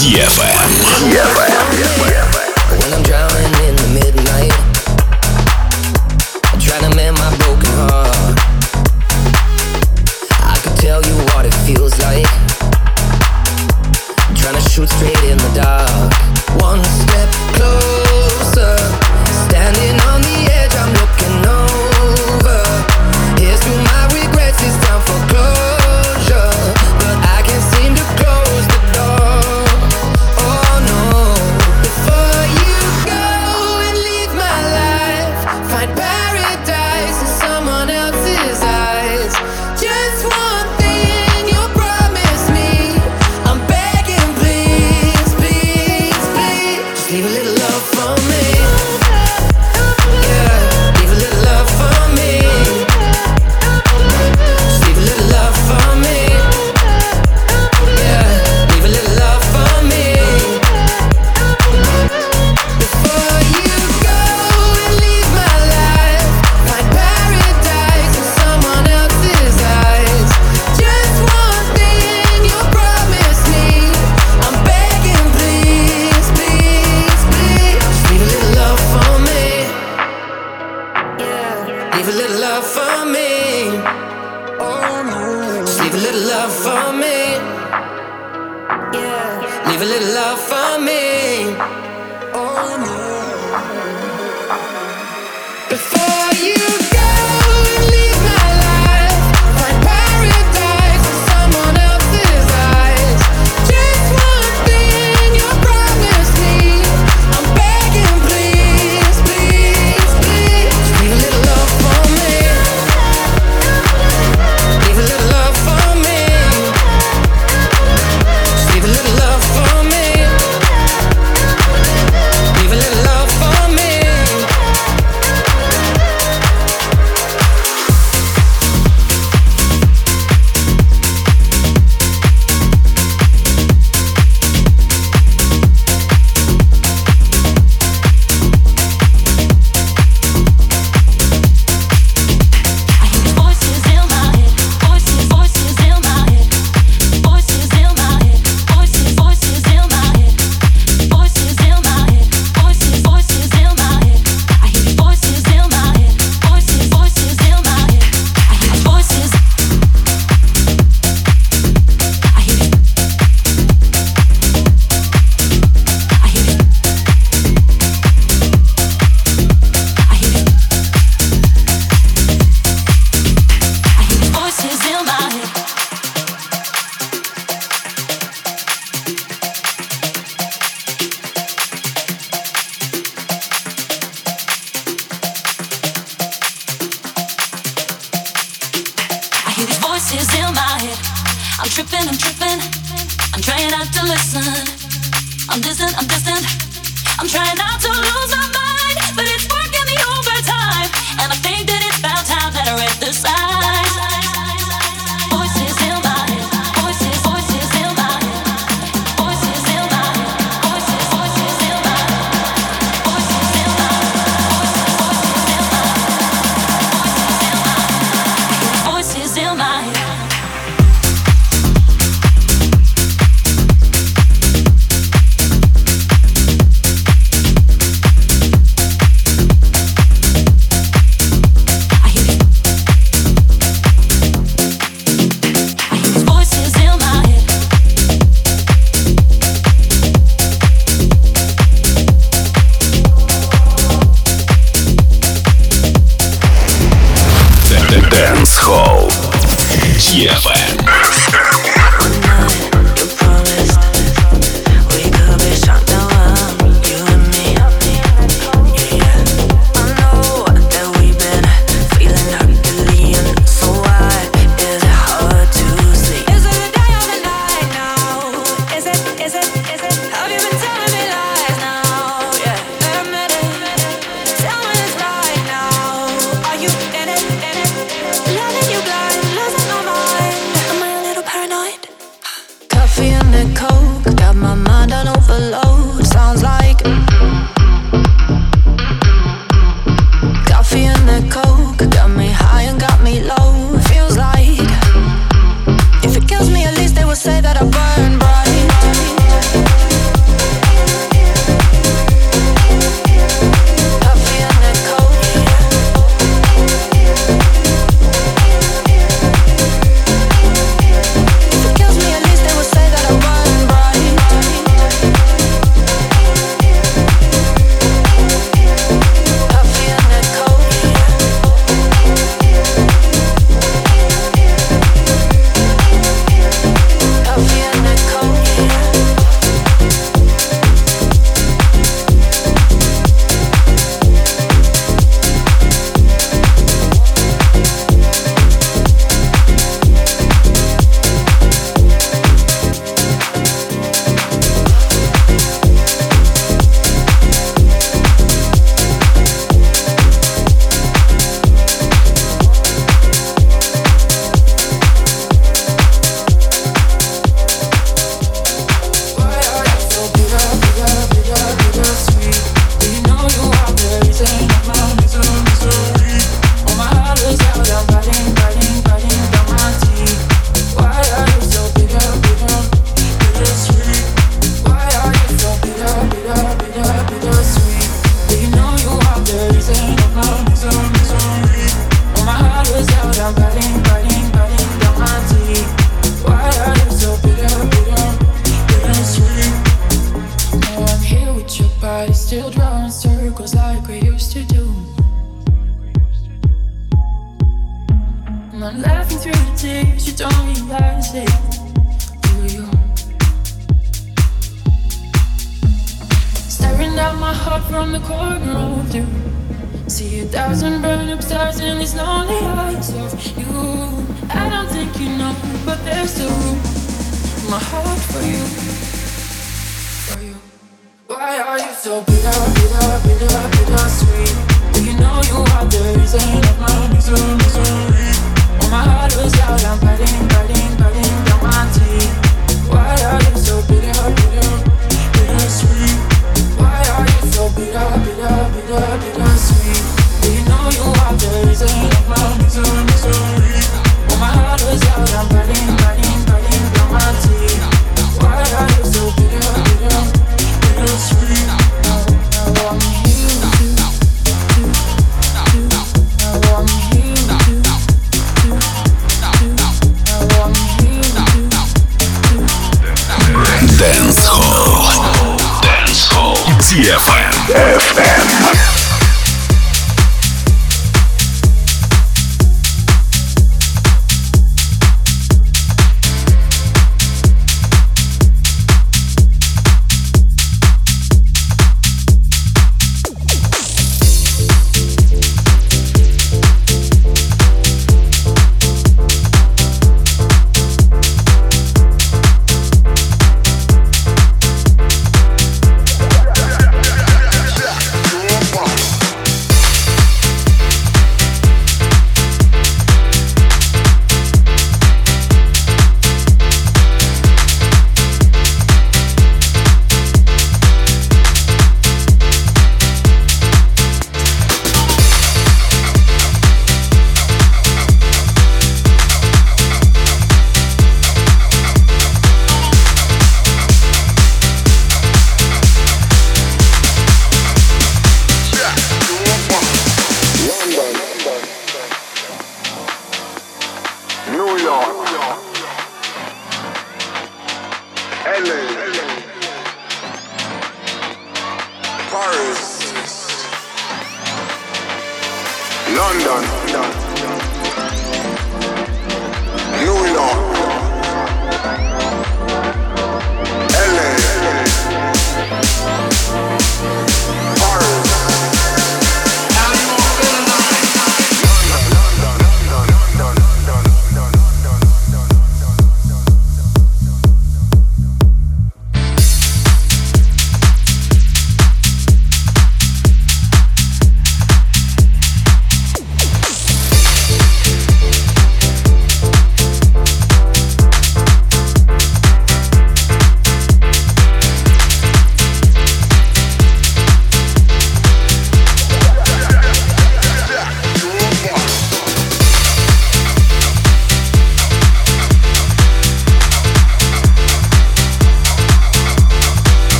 DFM. DFM.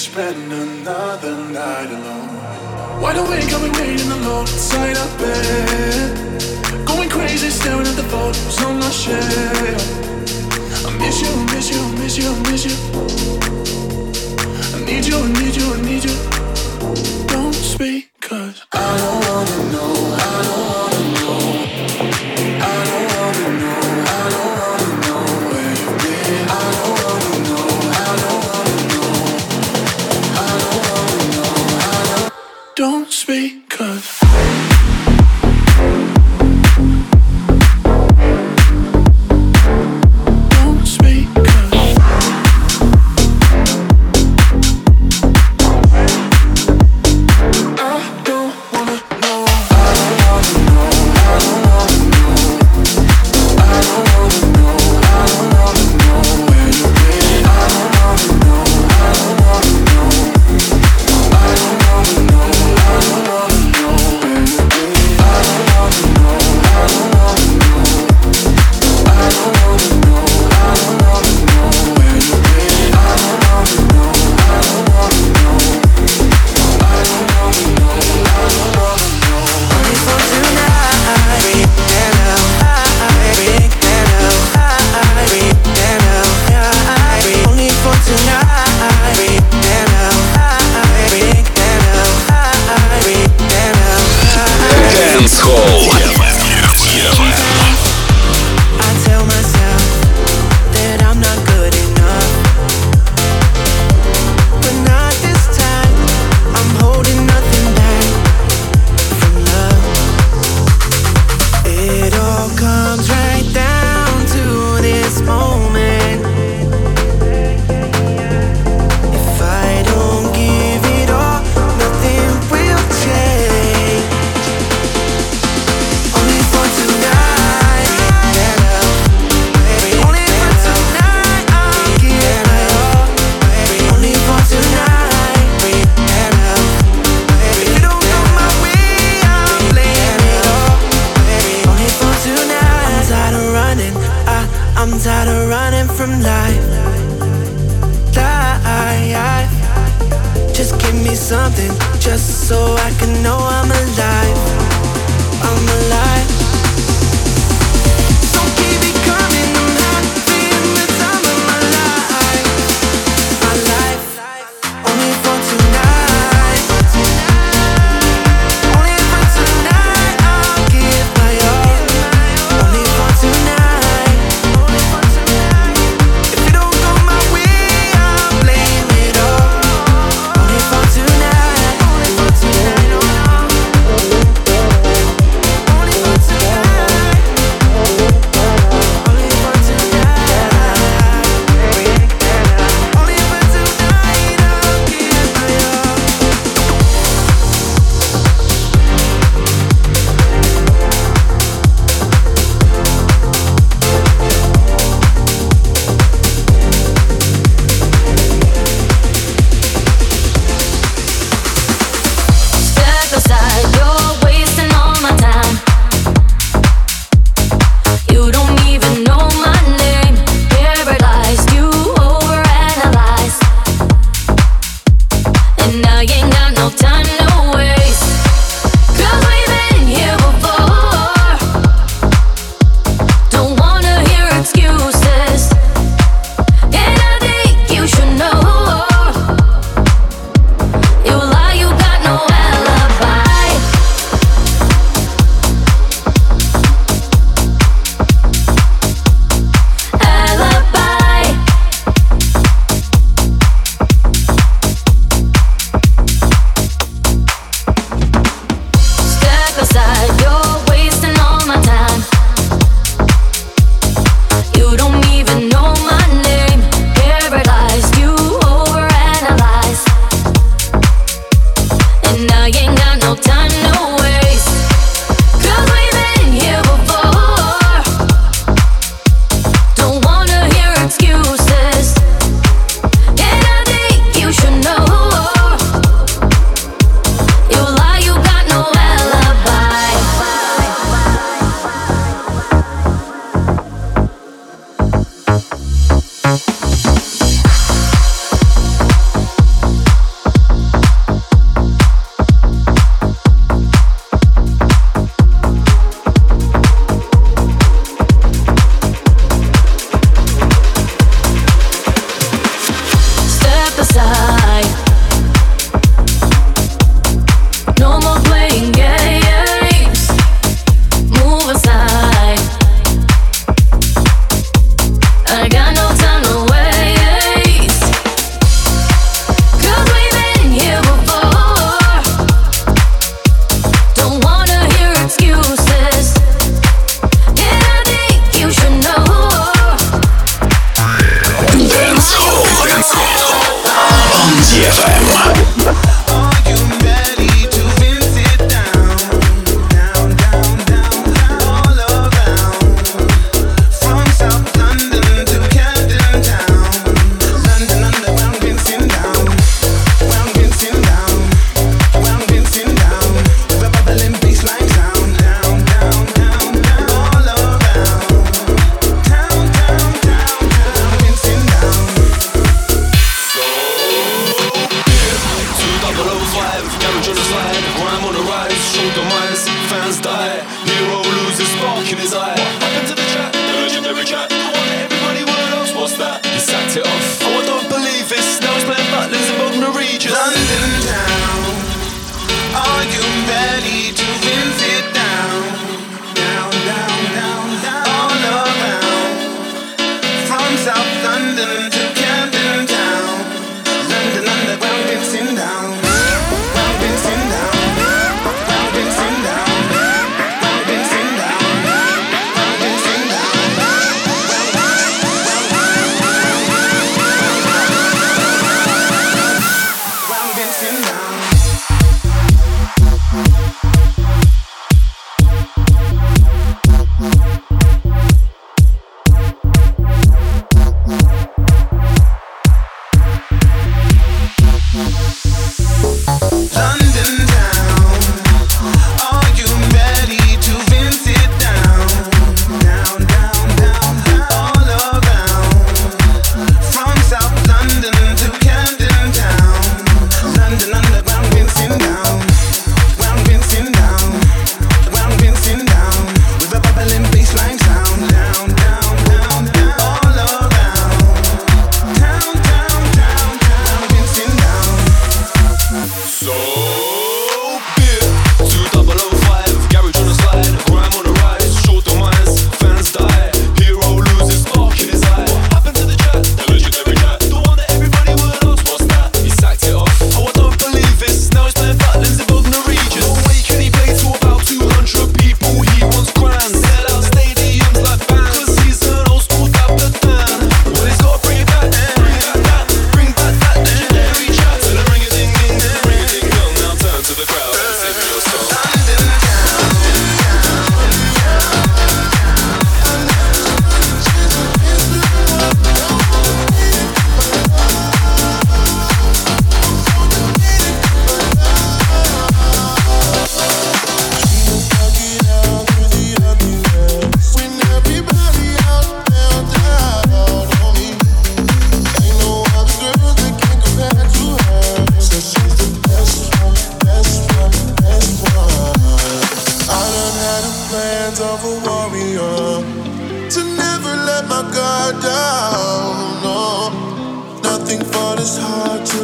spend another night alone. Wide awake, I'll be waiting alone inside of bed. Going crazy, staring at the photos on my shelf. I miss you, miss you, miss you, miss you. I need you, I need you, I need you. Don't speak, cause I don't.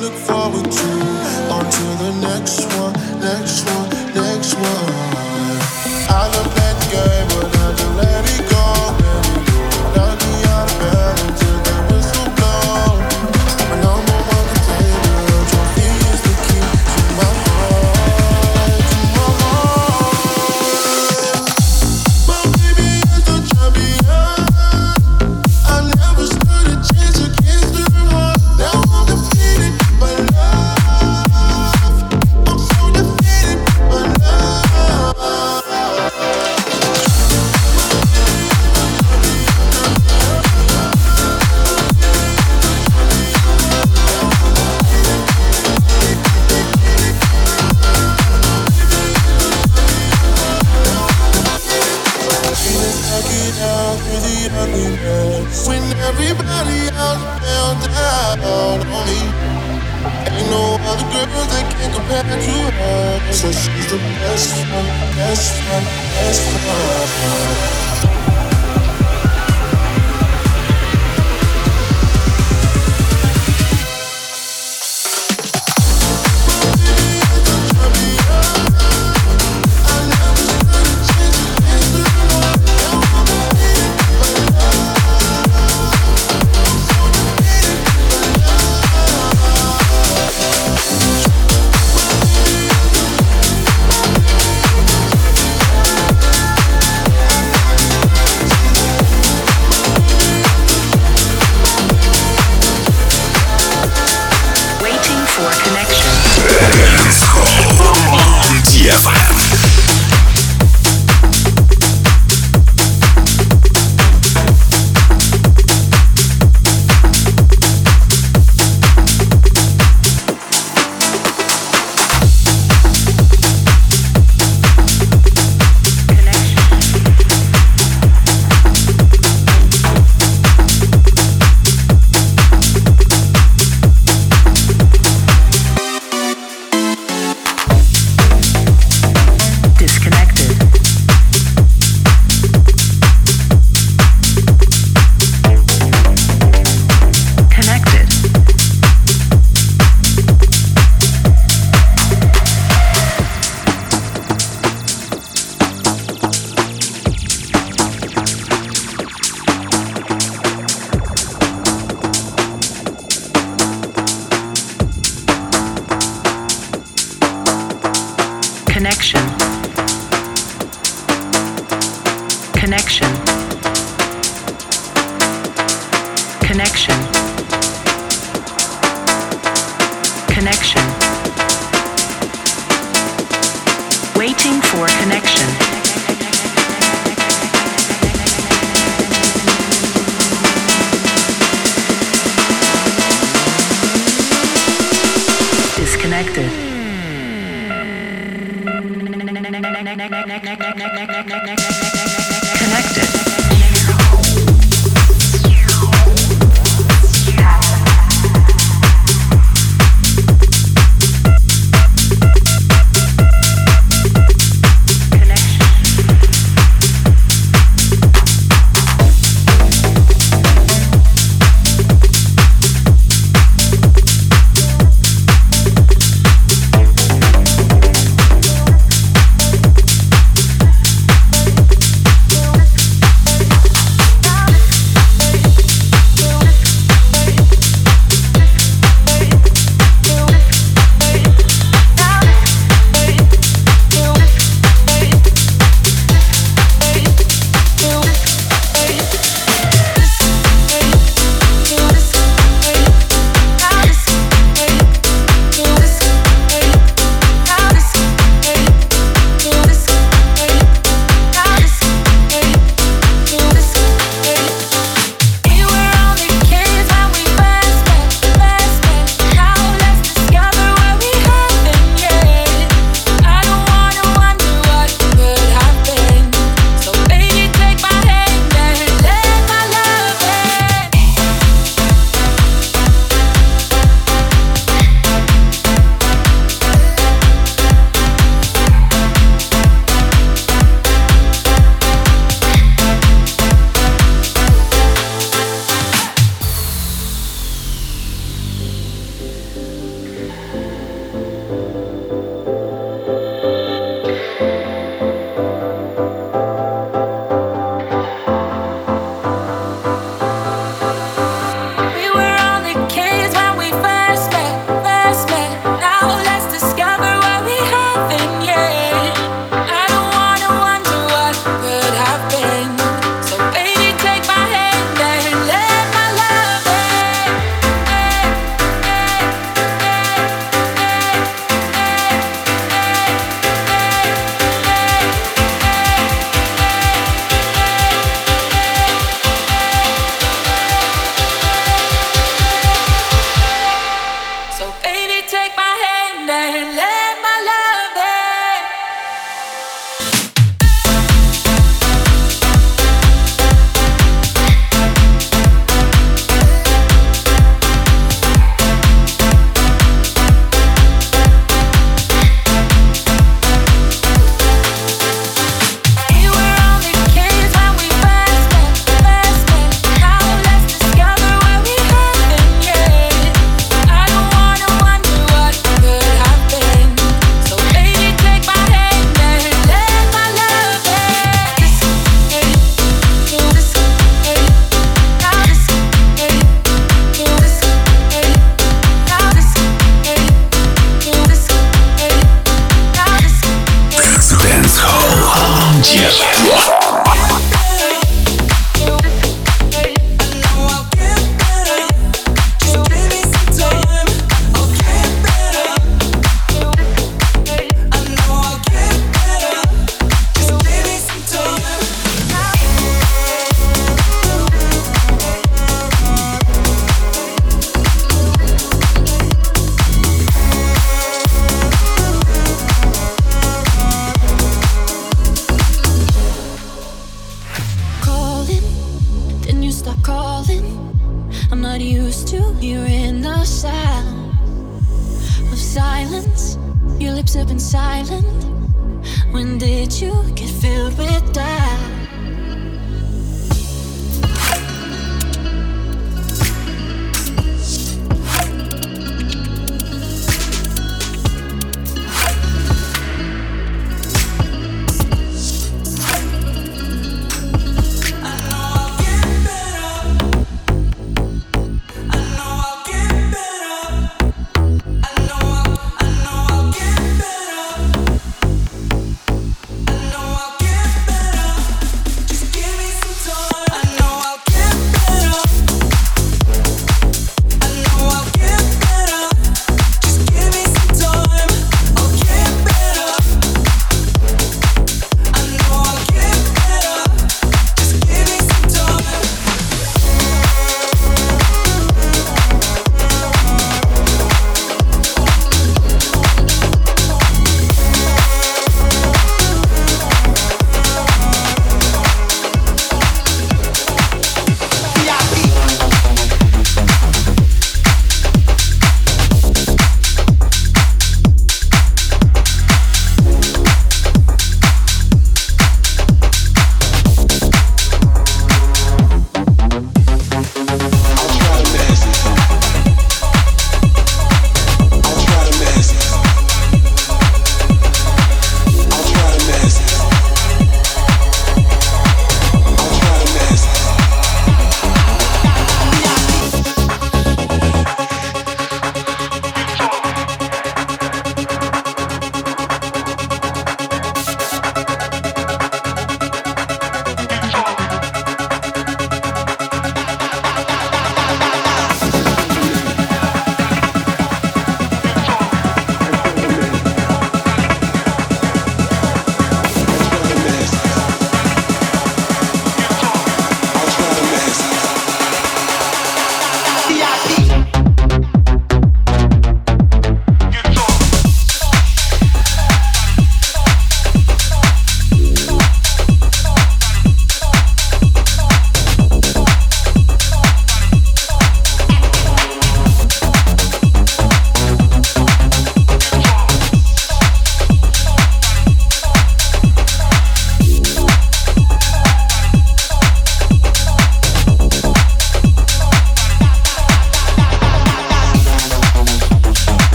look forward to. On to the next one, next one.